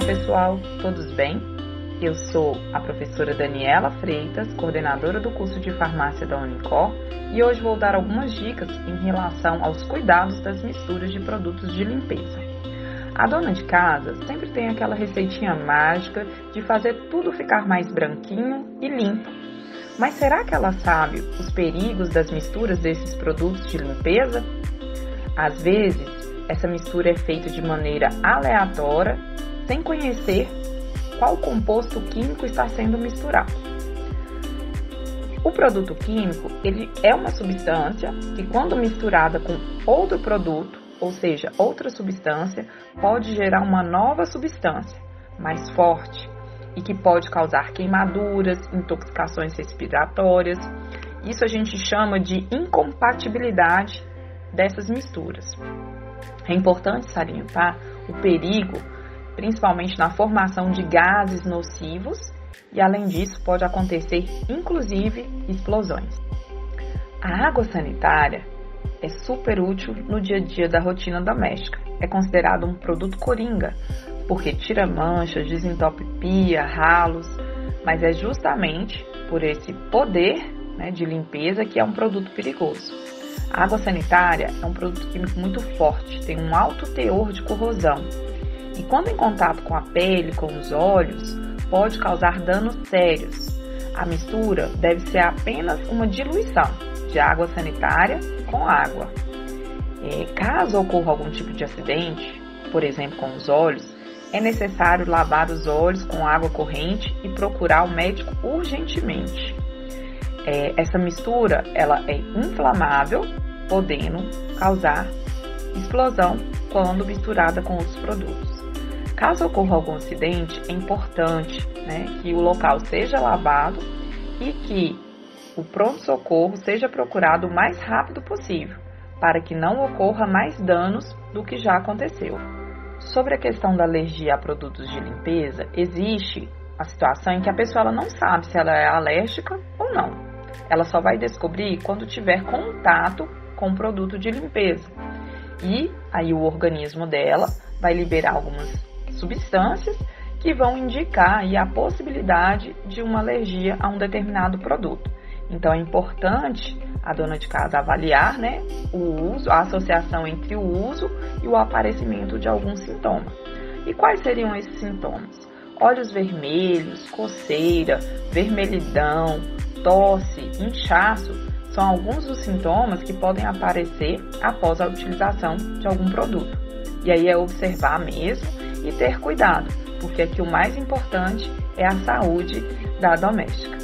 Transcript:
pessoal, todos bem? Eu sou a professora Daniela Freitas, coordenadora do curso de farmácia da Unicor, e hoje vou dar algumas dicas em relação aos cuidados das misturas de produtos de limpeza. A dona de casa sempre tem aquela receitinha mágica de fazer tudo ficar mais branquinho e limpo. Mas será que ela sabe os perigos das misturas desses produtos de limpeza? Às vezes, essa mistura é feita de maneira aleatória, sem conhecer qual composto químico está sendo misturado. O produto químico, ele é uma substância que quando misturada com outro produto, ou seja, outra substância, pode gerar uma nova substância, mais forte, e que pode causar queimaduras, intoxicações respiratórias. Isso a gente chama de incompatibilidade dessas misturas. É importante salientar o perigo, principalmente na formação de gases nocivos, e além disso, pode acontecer inclusive explosões. A água sanitária é super útil no dia a dia da rotina doméstica. É considerado um produto coringa, porque tira manchas, desentope pia, ralos, mas é justamente por esse poder né, de limpeza que é um produto perigoso. A água sanitária é um produto químico muito forte, tem um alto teor de corrosão e, quando em contato com a pele, com os olhos, pode causar danos sérios. A mistura deve ser apenas uma diluição de água sanitária com água. Caso ocorra algum tipo de acidente, por exemplo com os olhos, é necessário lavar os olhos com água corrente e procurar o médico urgentemente. É, essa mistura ela é inflamável, podendo causar explosão quando misturada com outros produtos. Caso ocorra algum acidente, é importante né, que o local seja lavado e que o pronto-socorro seja procurado o mais rápido possível, para que não ocorra mais danos do que já aconteceu. Sobre a questão da alergia a produtos de limpeza, existe a situação em que a pessoa não sabe se ela é alérgica ou não. Ela só vai descobrir quando tiver contato com o produto de limpeza. E aí o organismo dela vai liberar algumas substâncias que vão indicar aí a possibilidade de uma alergia a um determinado produto. Então é importante a dona de casa avaliar né, o uso, a associação entre o uso e o aparecimento de algum sintoma. E quais seriam esses sintomas? Olhos vermelhos, coceira, vermelhidão, tosse, inchaço são alguns dos sintomas que podem aparecer após a utilização de algum produto. E aí é observar mesmo e ter cuidado, porque aqui o mais importante é a saúde da doméstica.